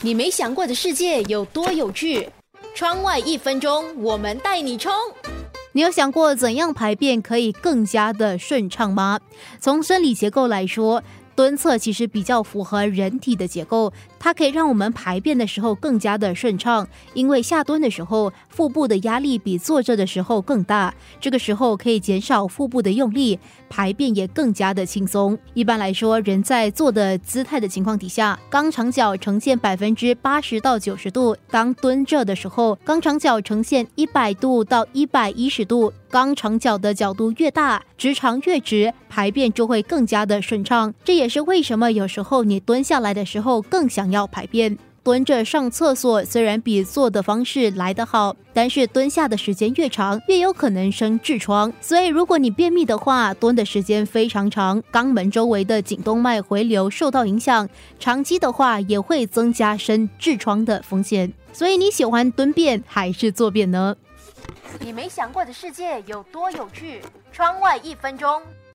你没想过的世界有多有趣？窗外一分钟，我们带你冲！你有想过怎样排便可以更加的顺畅吗？从生理结构来说。蹲厕其实比较符合人体的结构，它可以让我们排便的时候更加的顺畅。因为下蹲的时候，腹部的压力比坐着的时候更大，这个时候可以减少腹部的用力，排便也更加的轻松。一般来说，人在坐的姿态的情况底下，肛肠角呈现百分之八十到九十度；当蹲着的时候，肛肠角呈现一百度到一百一十度。肛肠角的角度越大，直肠越直，排便就会更加的顺畅。这也是为什么有时候你蹲下来的时候更想要排便。蹲着上厕所虽然比坐的方式来得好，但是蹲下的时间越长，越有可能生痔疮。所以如果你便秘的话，蹲的时间非常长，肛门周围的颈动脉回流受到影响，长期的话也会增加生痔疮的风险。所以你喜欢蹲便还是坐便呢？你没想过的世界有多有趣？窗外一分钟。